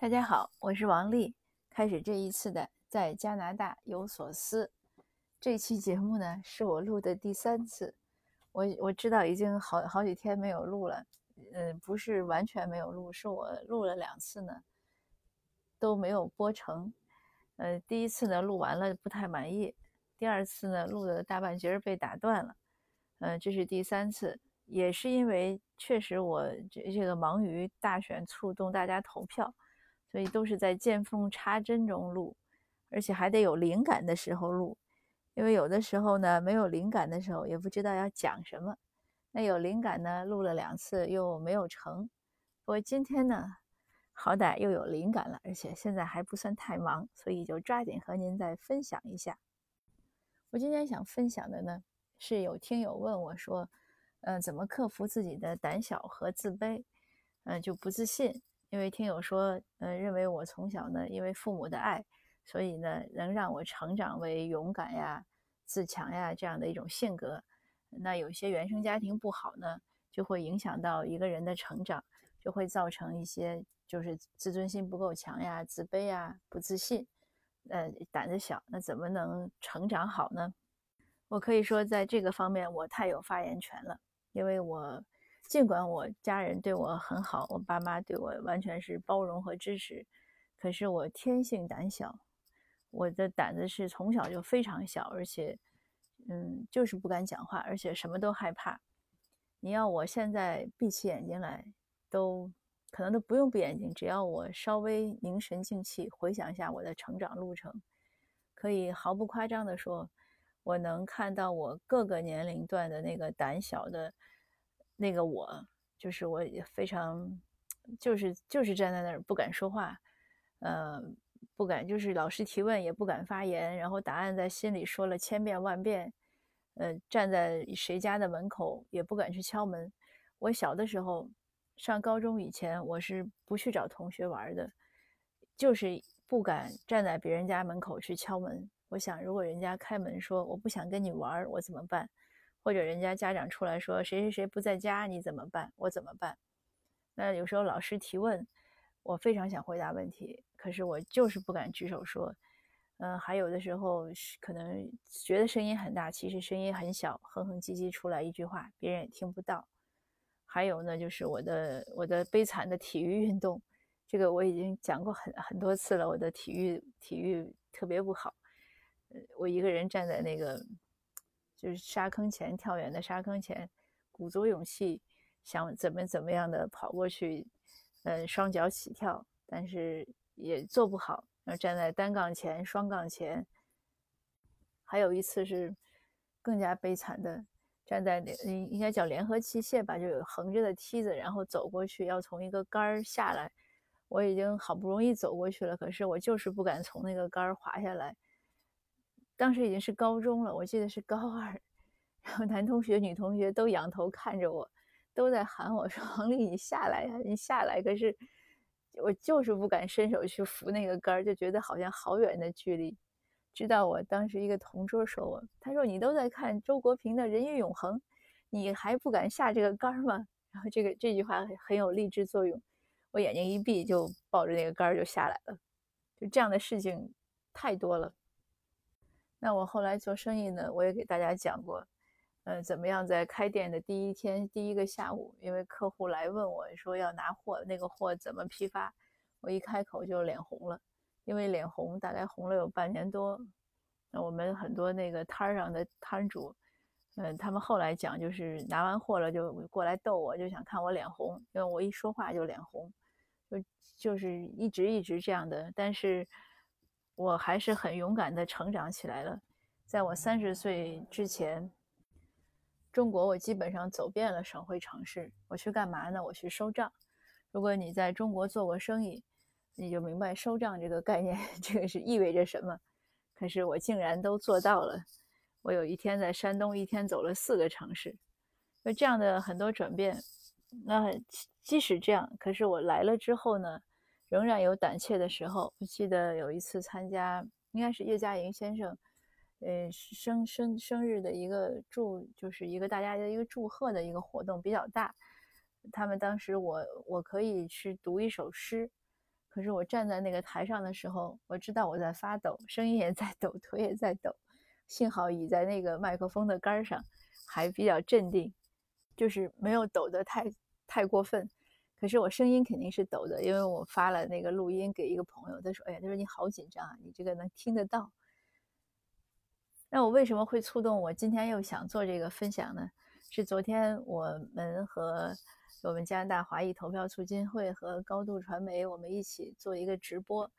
大家好，我是王丽。开始这一次的在加拿大有所思，这期节目呢是我录的第三次。我我知道已经好好几天没有录了，嗯，不是完全没有录，是我录了两次呢，都没有播成。呃，第一次呢录完了不太满意，第二次呢录的大半截被打断了，嗯，这是第三次，也是因为确实我这这个忙于大选触动大家投票。所以都是在见缝插针中录，而且还得有灵感的时候录，因为有的时候呢没有灵感的时候也不知道要讲什么。那有灵感呢，录了两次又没有成。不过今天呢，好歹又有灵感了，而且现在还不算太忙，所以就抓紧和您再分享一下。我今天想分享的呢，是有听友问我说，嗯，怎么克服自己的胆小和自卑，嗯，就不自信。因为听友说，嗯，认为我从小呢，因为父母的爱，所以呢，能让我成长为勇敢呀、自强呀这样的一种性格。那有些原生家庭不好呢，就会影响到一个人的成长，就会造成一些就是自尊心不够强呀、自卑呀、不自信，呃，胆子小。那怎么能成长好呢？我可以说，在这个方面我太有发言权了，因为我。尽管我家人对我很好，我爸妈对我完全是包容和支持，可是我天性胆小，我的胆子是从小就非常小，而且，嗯，就是不敢讲话，而且什么都害怕。你要我现在闭起眼睛来，都可能都不用闭眼睛，只要我稍微凝神静气，回想一下我的成长路程，可以毫不夸张地说，我能看到我各个年龄段的那个胆小的。那个我就是我也非常，就是就是站在那儿不敢说话，呃，不敢就是老师提问也不敢发言，然后答案在心里说了千遍万遍，呃，站在谁家的门口也不敢去敲门。我小的时候上高中以前，我是不去找同学玩的，就是不敢站在别人家门口去敲门。我想，如果人家开门说我不想跟你玩，我怎么办？或者人家家长出来说谁谁谁不在家，你怎么办？我怎么办？那有时候老师提问，我非常想回答问题，可是我就是不敢举手说。嗯，还有的时候可能觉得声音很大，其实声音很小，哼哼唧唧出来一句话，别人也听不到。还有呢，就是我的我的悲惨的体育运动，这个我已经讲过很很多次了。我的体育体育特别不好，呃，我一个人站在那个。就是沙坑前跳远的沙坑前，鼓足勇气想怎么怎么样的跑过去，呃，双脚起跳，但是也做不好。然后站在单杠前、双杠前，还有一次是更加悲惨的，站在应应该叫联合器械吧，就有横着的梯子，然后走过去要从一个杆儿下来。我已经好不容易走过去了，可是我就是不敢从那个杆儿滑下来。当时已经是高中了，我记得是高二，然后男同学、女同学都仰头看着我，都在喊我说：“王丽，你下来呀，你下来！”可是我就是不敢伸手去扶那个杆儿，就觉得好像好远的距离。直到我当时一个同桌说我，他说：“你都在看周国平的《人与永恒》，你还不敢下这个杆儿吗？”然后这个这句话很有励志作用，我眼睛一闭就抱着那个杆儿就下来了。就这样的事情太多了。那我后来做生意呢，我也给大家讲过，呃，怎么样在开店的第一天第一个下午，因为客户来问我说要拿货，那个货怎么批发，我一开口就脸红了，因为脸红大概红了有半年多。那我们很多那个摊上的摊主，嗯，他们后来讲就是拿完货了就过来逗我，就想看我脸红，因为我一说话就脸红，就就是一直一直这样的，但是。我还是很勇敢的成长起来了。在我三十岁之前，中国我基本上走遍了省会城市。我去干嘛呢？我去收账。如果你在中国做过生意，你就明白收账这个概念，这个是意味着什么。可是我竟然都做到了。我有一天在山东，一天走了四个城市。那这样的很多转变，那即使这样，可是我来了之后呢？仍然有胆怯的时候。我记得有一次参加，应该是叶嘉莹先生，呃，生生生日的一个祝，就是一个大家的一个祝贺的一个活动，比较大。他们当时我我可以去读一首诗，可是我站在那个台上的时候，我知道我在发抖，声音也在抖，腿也在抖。幸好倚在那个麦克风的杆上，还比较镇定，就是没有抖得太太过分。可是我声音肯定是抖的，因为我发了那个录音给一个朋友，他说：“哎呀，他说你好紧张啊，你这个能听得到。”那我为什么会触动我今天又想做这个分享呢？是昨天我们和。我们加拿大华裔投票促进会和高度传媒，我们一起做一个直播。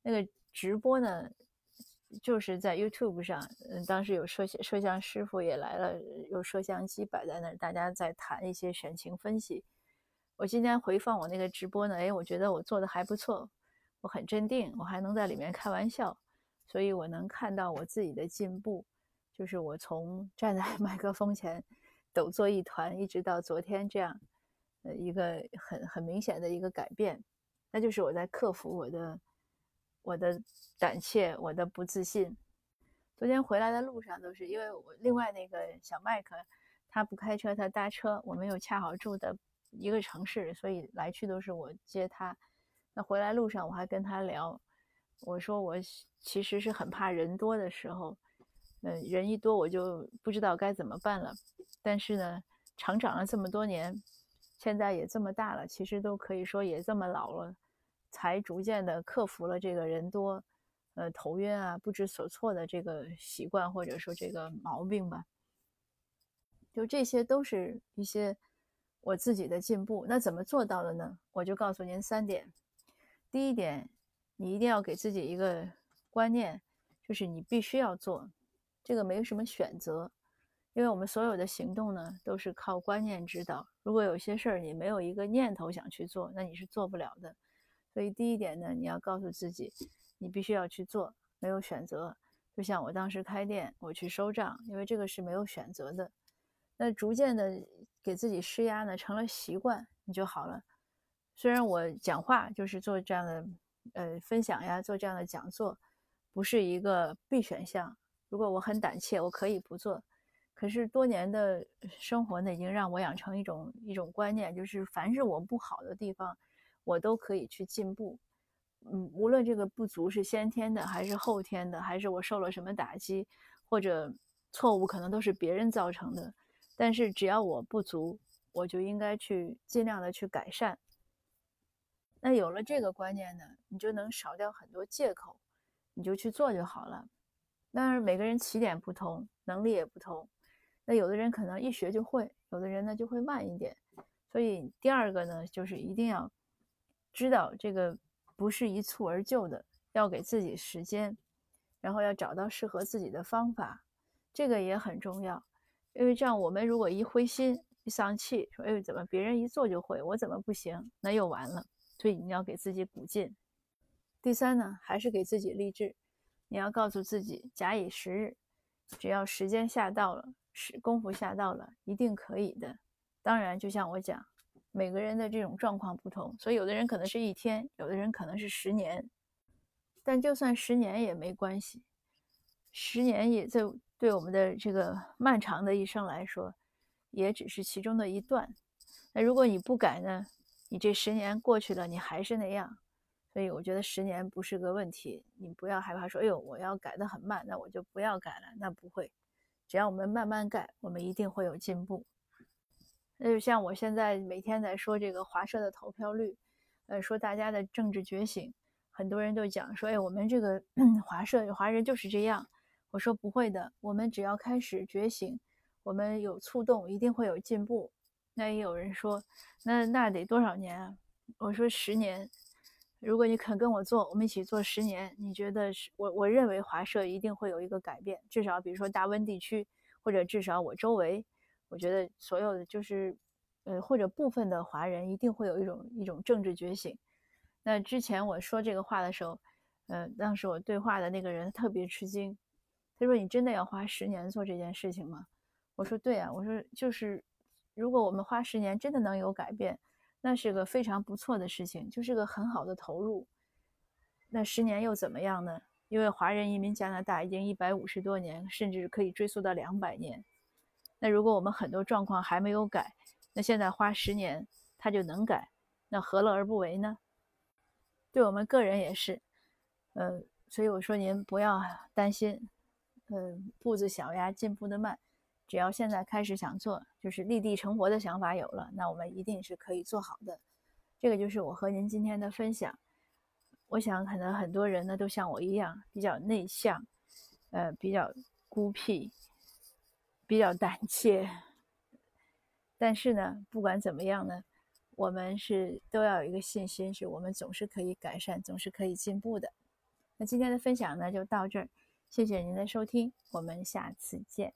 那个直播呢，就是在 YouTube 上。嗯，当时有摄像摄像师傅也来了，有摄像机摆在那儿，大家在谈一些选情分析。我今天回放我那个直播呢，哎，我觉得我做的还不错，我很镇定，我还能在里面开玩笑，所以我能看到我自己的进步，就是我从站在 麦克风前抖作一团，一直到昨天这样。呃，一个很很明显的一个改变，那就是我在克服我的我的胆怯，我的不自信。昨天回来的路上都是因为我另外那个小麦克，他不开车，他搭车，我们又恰好住的一个城市，所以来去都是我接他。那回来路上我还跟他聊，我说我其实是很怕人多的时候，嗯，人一多我就不知道该怎么办了。但是呢，成长了这么多年。现在也这么大了，其实都可以说也这么老了，才逐渐的克服了这个人多，呃，头晕啊、不知所措的这个习惯或者说这个毛病吧。就这些都是一些我自己的进步。那怎么做到的呢？我就告诉您三点。第一点，你一定要给自己一个观念，就是你必须要做，这个没有什么选择。因为我们所有的行动呢，都是靠观念指导。如果有些事儿你没有一个念头想去做，那你是做不了的。所以第一点呢，你要告诉自己，你必须要去做，没有选择。就像我当时开店，我去收账，因为这个是没有选择的。那逐渐的给自己施压呢，成了习惯，你就好了。虽然我讲话就是做这样的呃分享呀，做这样的讲座，不是一个必选项。如果我很胆怯，我可以不做。可是多年的生活呢，已经让我养成一种一种观念，就是凡是我不好的地方，我都可以去进步。嗯，无论这个不足是先天的，还是后天的，还是我受了什么打击，或者错误可能都是别人造成的。但是只要我不足，我就应该去尽量的去改善。那有了这个观念呢，你就能少掉很多借口，你就去做就好了。当然，每个人起点不同，能力也不同。那有的人可能一学就会，有的人呢就会慢一点。所以第二个呢，就是一定要知道这个不是一蹴而就的，要给自己时间，然后要找到适合自己的方法，这个也很重要。因为这样，我们如果一灰心、一丧气，说“哎，怎么别人一做就会，我怎么不行？”那又完了。所以你要给自己鼓劲。第三呢，还是给自己励志，你要告诉自己，假以时日，只要时间下到了。是功夫下到了，一定可以的。当然，就像我讲，每个人的这种状况不同，所以有的人可能是一天，有的人可能是十年。但就算十年也没关系，十年也在对我们的这个漫长的一生来说，也只是其中的一段。那如果你不改呢？你这十年过去了，你还是那样。所以我觉得十年不是个问题。你不要害怕说，哎呦，我要改得很慢，那我就不要改了。那不会。只要我们慢慢改，我们一定会有进步。那就像我现在每天在说这个华社的投票率，呃，说大家的政治觉醒，很多人都讲说，哎，我们这个 华社华人就是这样。我说不会的，我们只要开始觉醒，我们有触动，一定会有进步。那也有人说，那那得多少年啊？我说十年。如果你肯跟我做，我们一起做十年，你觉得是我？我认为华社一定会有一个改变，至少比如说大温地区，或者至少我周围，我觉得所有的就是，呃，或者部分的华人一定会有一种一种政治觉醒。那之前我说这个话的时候，呃，当时我对话的那个人特别吃惊，他说：“你真的要花十年做这件事情吗？”我说：“对啊，我说就是，如果我们花十年，真的能有改变。”那是个非常不错的事情，就是个很好的投入。那十年又怎么样呢？因为华人移民加拿大已经一百五十多年，甚至可以追溯到两百年。那如果我们很多状况还没有改，那现在花十年他就能改，那何乐而不为呢？对我们个人也是。呃，所以我说您不要担心，嗯，步子小呀，进步的慢，只要现在开始想做，就是立地成佛的想法有了，那我们一定是可以做好的。这个就是我和您今天的分享。我想可能很多人呢都像我一样比较内向，呃，比较孤僻，比较胆怯。但是呢，不管怎么样呢，我们是都要有一个信心，是我们总是可以改善，总是可以进步的。那今天的分享呢就到这儿，谢谢您的收听，我们下次见。